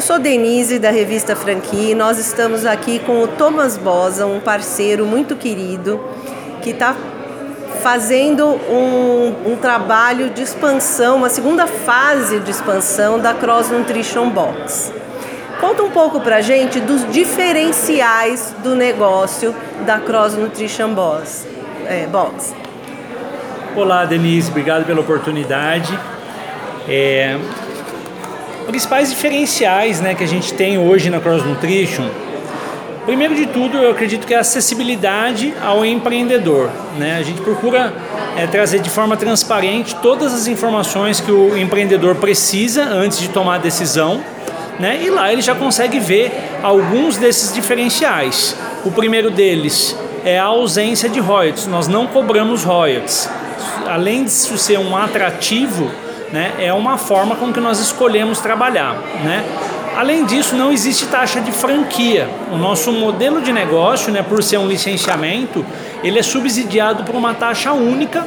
Eu sou Denise da revista Franqui. Nós estamos aqui com o Thomas Bosa, um parceiro muito querido que está fazendo um, um, trabalho de expansão, uma segunda fase de expansão da Cross Nutrition Box. Conta um pouco pra gente dos diferenciais do negócio da Cross Nutrition Box. É, Box. Olá, Denise, obrigado pela oportunidade. É, principais diferenciais né, que a gente tem hoje na Cross Nutrition, primeiro de tudo, eu acredito que é a acessibilidade ao empreendedor. Né? A gente procura é, trazer de forma transparente todas as informações que o empreendedor precisa antes de tomar a decisão. Né? E lá ele já consegue ver alguns desses diferenciais. O primeiro deles é a ausência de royalties. Nós não cobramos royalties. Além de isso ser um atrativo, né, é uma forma com que nós escolhemos trabalhar. Né? Além disso, não existe taxa de franquia. O nosso modelo de negócio, né, por ser um licenciamento, ele é subsidiado por uma taxa única.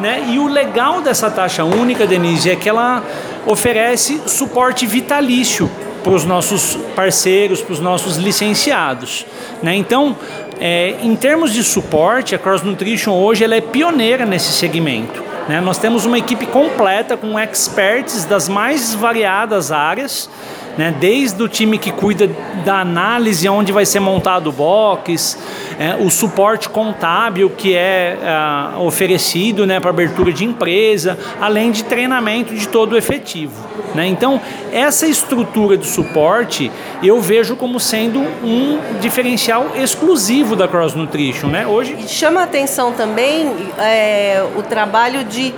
Né? E o legal dessa taxa única, Denise, é que ela oferece suporte vitalício para os nossos parceiros, para os nossos licenciados. Né? Então, é, em termos de suporte, a Cross Nutrition hoje ela é pioneira nesse segmento. Né? Nós temos uma equipe completa com experts das mais variadas áreas, né? desde o time que cuida da análise onde vai ser montado o box, é, o suporte contábil que é, é oferecido né, para abertura de empresa, além de treinamento de todo o efetivo. Né? Então, essa estrutura de suporte eu vejo como sendo um diferencial exclusivo da Cross Nutrition. Né? Hoje... Chama a atenção também é, o trabalho de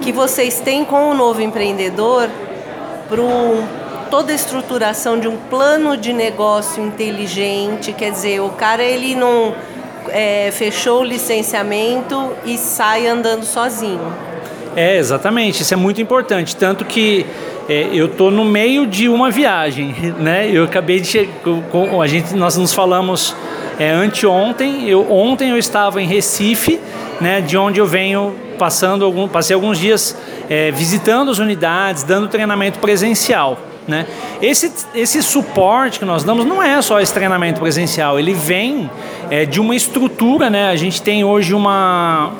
que vocês têm com o novo empreendedor para toda a estruturação de um plano de negócio inteligente, quer dizer, o cara ele não é, fechou o licenciamento e sai andando sozinho. É, exatamente, isso é muito importante, tanto que é, eu estou no meio de uma viagem, né? Eu acabei de chegar, a gente, nós nos falamos é, anteontem, eu, ontem eu estava em Recife, né, de onde eu venho passando algum, passei alguns dias é, visitando as unidades, dando treinamento presencial. Né? Esse, esse suporte que nós damos não é só esse treinamento presencial, ele vem é, de uma estrutura, né? a gente tem hoje uma,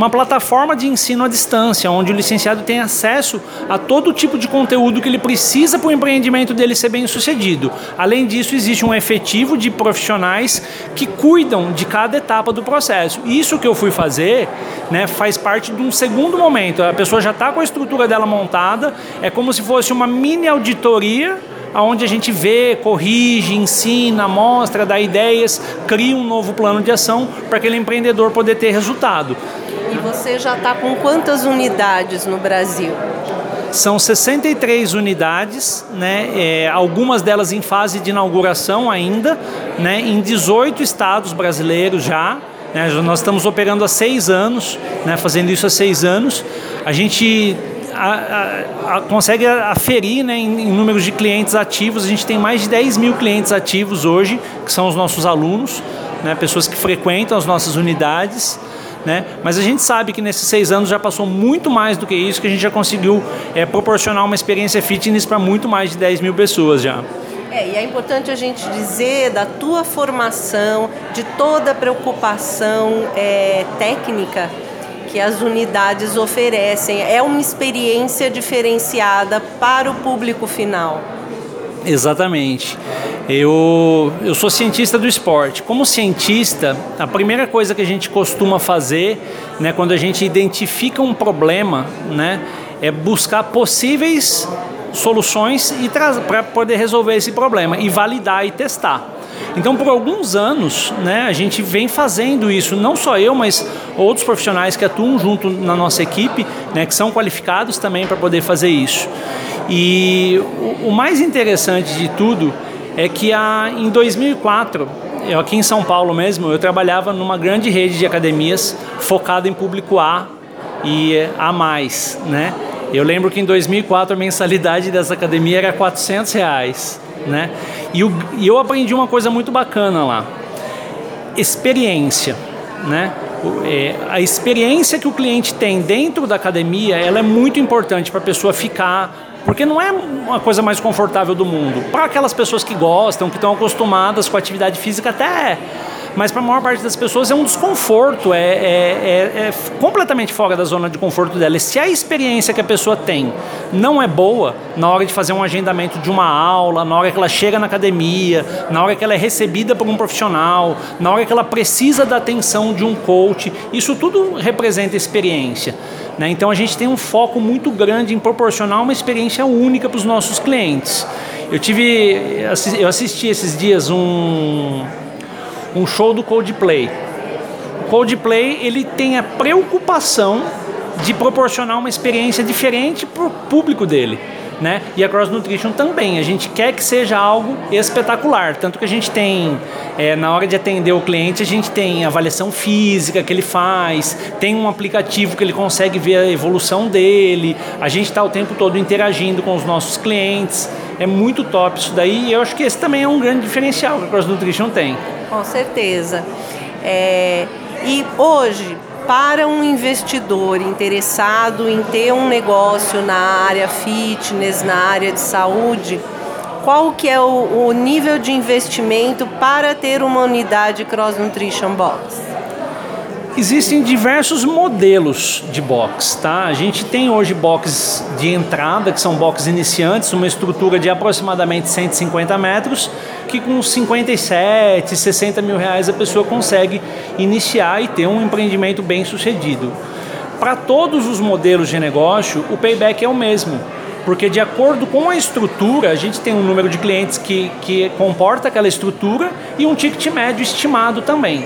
uma plataforma de ensino à distância, onde o licenciado tem acesso a todo tipo de conteúdo que ele precisa para o empreendimento dele ser bem sucedido. Além disso, existe um efetivo de profissionais que cuidam de cada etapa do processo. Isso que eu fui fazer né, faz parte de um segundo momento. A pessoa já está com a estrutura dela montada, é como se fosse uma mini auditoria onde a gente vê, corrige, ensina, mostra, dá ideias, cria um novo plano de ação para aquele empreendedor poder ter resultado. Você já está com quantas unidades no Brasil? São 63 unidades, né? É, algumas delas em fase de inauguração ainda, né? em 18 estados brasileiros já. Né? Nós estamos operando há seis anos, né? fazendo isso há seis anos. A gente a, a, a, consegue aferir né, em, em, números de clientes ativos. A gente tem mais de 10 mil clientes ativos hoje, que são os nossos alunos, né, pessoas que frequentam as nossas unidades. Né? Mas a gente sabe que nesses seis anos já passou muito mais do que isso, que a gente já conseguiu é, proporcionar uma experiência fitness para muito mais de 10 mil pessoas já. É, e é importante a gente dizer da tua formação, de toda a preocupação é, técnica que as unidades oferecem. É uma experiência diferenciada para o público final. Exatamente. Eu, eu sou cientista do esporte. Como cientista, a primeira coisa que a gente costuma fazer, né, quando a gente identifica um problema, né, é buscar possíveis soluções e para poder resolver esse problema e validar e testar. Então, por alguns anos, né, a gente vem fazendo isso, não só eu, mas outros profissionais que atuam junto na nossa equipe, né, que são qualificados também para poder fazer isso. E o, o mais interessante de tudo é que a, em 2004, eu aqui em São Paulo mesmo, eu trabalhava numa grande rede de academias focada em público A e A+, né? Eu lembro que em 2004 a mensalidade dessa academia era 400 reais, né? E, o, e eu aprendi uma coisa muito bacana lá, experiência, né? É, a experiência que o cliente tem dentro da academia, ela é muito importante para a pessoa ficar, Porque não é uma coisa mais confortável do mundo. Para aquelas pessoas que gostam, que estão acostumadas com atividade física, até é mas para a maior parte das pessoas é um desconforto, é, é, é, é, completamente fora da zona de conforto dela. E se a experiência que a pessoa tem não é boa, na hora de fazer um agendamento de uma aula, na hora que ela chega na academia, na hora que ela é recebida por um profissional, na hora que ela precisa da atenção de um coach, isso tudo representa experiência. Né? Então a gente tem um foco muito grande em proporcionar uma experiência única para os nossos clientes. Eu tive, eu assisti esses dias um um show do Coldplay. O Coldplay ele tem a preocupação de proporcionar uma experiência diferente para o público dele. Né? E a Cross Nutrition também. A gente quer que seja algo espetacular. Tanto que a gente tem, é, na hora de atender o cliente, a gente tem avaliação física que ele faz, tem um aplicativo que ele consegue ver a evolução dele. A gente está o tempo todo interagindo com os nossos clientes. É muito top isso daí. E eu acho que esse também é um grande diferencial que a Cross Nutrition tem. Com certeza. É, e hoje, para um investidor interessado em ter um negócio na área fitness, na área de saúde, qual que é o, o nível de investimento para ter uma unidade Cross Nutrition Box? Existem diversos modelos de box, tá? A gente tem hoje boxes de entrada, que são boxes iniciantes, uma estrutura de aproximadamente 150 metros, que com 57, 60 mil reais a pessoa consegue iniciar e ter um empreendimento bem sucedido. Para todos os modelos de negócio, o payback é o mesmo porque de acordo com a estrutura, a gente tem um número de clientes que, que comporta aquela estrutura e um ticket médio estimado também.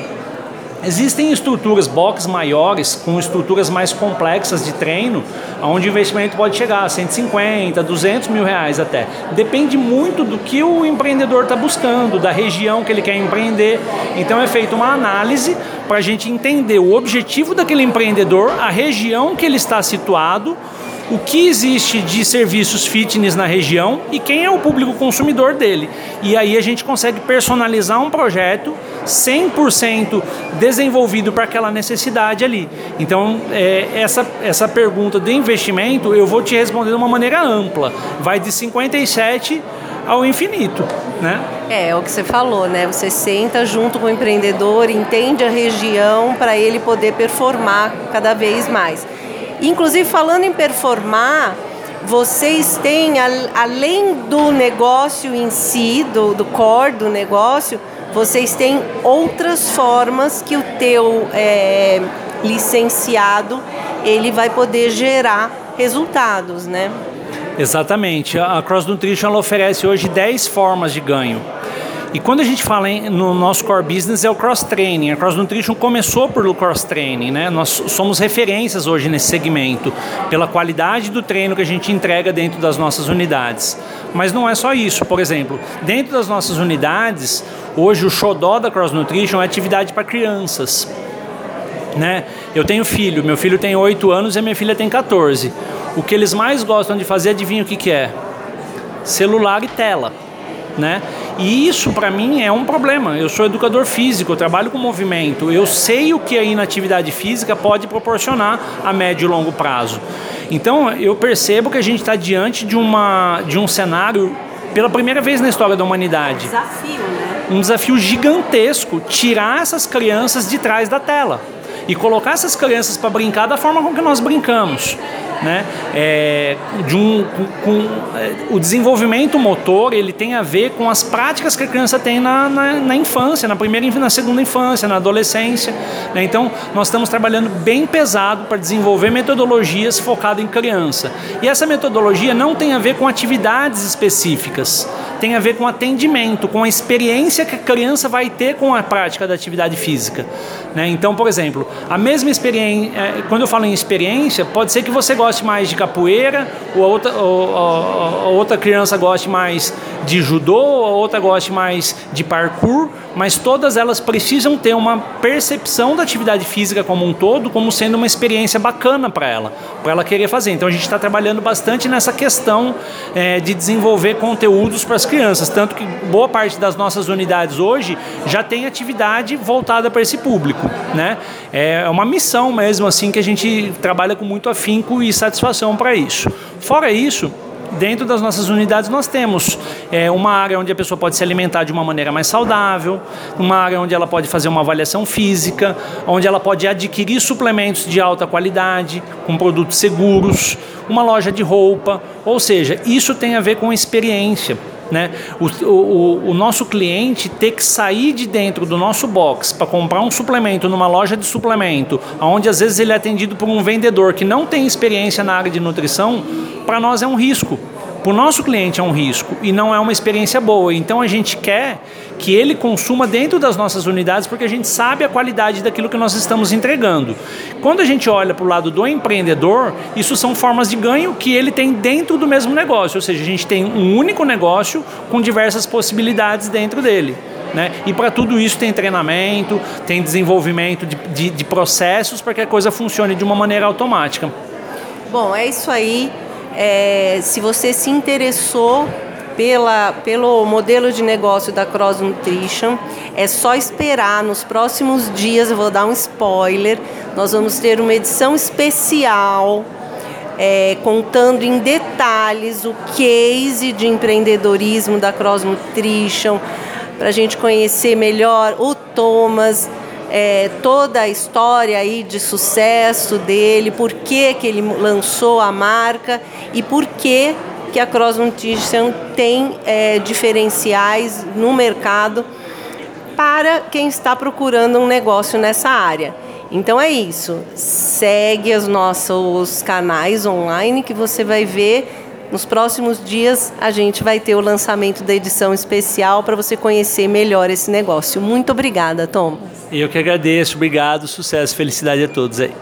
Existem estruturas box maiores, com estruturas mais complexas de treino, onde o investimento pode chegar a 150, 200 mil reais até. Depende muito do que o empreendedor está buscando, da região que ele quer empreender. Então é feita uma análise para a gente entender o objetivo daquele empreendedor, a região que ele está situado, o que existe de serviços fitness na região e quem é o público consumidor dele. E aí a gente consegue personalizar um projeto 100% desenvolvido para aquela necessidade ali. Então, é, essa, essa pergunta de investimento eu vou te responder de uma maneira ampla. Vai de 57 ao infinito, né? É, é o que você falou, né? Você senta junto com o empreendedor, entende a região para ele poder performar cada vez mais. Inclusive, falando em performar, vocês têm, além do negócio em si, do, do core do negócio, vocês têm outras formas que o teu é, licenciado ele vai poder gerar resultados, né? Exatamente. A Cross Nutrition oferece hoje 10 formas de ganho. E quando a gente fala em, no nosso core business é o cross training. A Cross Nutrition começou por o cross training, né? Nós somos referências hoje nesse segmento pela qualidade do treino que a gente entrega dentro das nossas unidades. Mas não é só isso. Por exemplo, dentro das nossas unidades, hoje o xodó da Cross Nutrition é atividade para crianças. Né? Eu tenho filho, meu filho tem 8 anos e minha filha tem 14. O que eles mais gostam de fazer, adivinha o que, que é? Celular e tela. Né? E isso para mim é um problema. Eu sou educador físico, eu trabalho com movimento, eu sei o que a inatividade física pode proporcionar a médio e longo prazo. Então eu percebo que a gente está diante de, uma, de um cenário pela primeira vez na história da humanidade. Desafio, né? Um desafio gigantesco tirar essas crianças de trás da tela e colocar essas crianças para brincar da forma com que nós brincamos né? É, de um, com, é, o desenvolvimento motor ele tem a ver com as práticas que a criança tem na, na, na infância, na primeira na segunda infância, na adolescência. Né? Então, nós estamos trabalhando bem pesado para desenvolver metodologias focadas em criança. E essa metodologia não tem a ver com atividades específicas, tem a ver com atendimento, com a experiência que a criança vai ter com a prática da atividade física. Né? Então, por exemplo, a mesma experiência, é, quando eu falo em experiência, pode ser que você goste mais de capoeira, ou a outra, ou, a outra criança goste mais de judô, ou a outra goste mais de parkour, mas todas elas precisam ter uma percepção da atividade física como um todo, como sendo uma experiência bacana para ela, para ela querer fazer. Então a gente está trabalhando bastante nessa questão é, de desenvolver conteúdos para as crianças, tanto que boa parte das nossas unidades hoje já tem atividade voltada para esse público, né? É uma missão mesmo assim que a gente trabalha com muito afinco e satisfação para isso. Fora isso, dentro das nossas unidades nós temos é, uma área onde a pessoa pode se alimentar de uma maneira mais saudável, uma área onde ela pode fazer uma avaliação física, onde ela pode adquirir suplementos de alta qualidade, com produtos seguros, uma loja de roupa, ou seja, isso tem a ver com experiência. Né? O, o, o, nosso cliente ter que sair de dentro do nosso box para comprar um suplemento numa loja de suplemento, onde às vezes ele é atendido por um vendedor que não tem experiência na área de nutrição, para nós é um risco para o nosso cliente é um risco e não é uma experiência boa. Então a gente quer que ele consuma dentro das nossas unidades porque a gente sabe a qualidade daquilo que nós estamos entregando. Quando a gente olha para o lado do empreendedor, isso são formas de ganho que ele tem dentro do mesmo negócio, ou seja, a gente tem um único negócio com diversas possibilidades dentro dele. Né? E para tudo isso tem treinamento, tem desenvolvimento de, de, de processos para que a coisa funcione de uma maneira automática. Bom, é isso aí. É, se você se interessou pela, pelo modelo de negócio da Cross Nutrition, é só esperar. Nos próximos dias, eu vou dar um spoiler, nós vamos ter uma edição especial é, contando em detalhes o case de empreendedorismo da Cross Nutrition, para a gente conhecer melhor o Thomas, é, toda a história aí de sucesso dele, por que, que ele lançou a marca e por que, que a Cross Nutrition tem é, diferenciais no mercado para quem está procurando um negócio nessa área. Então é isso. Segue os nossos canais online que você vai ver nos próximos dias a gente vai ter o lançamento da edição especial para você conhecer melhor esse negócio. Muito obrigada, Tom. Eu que agradeço, obrigado, sucesso, felicidade a todos aí.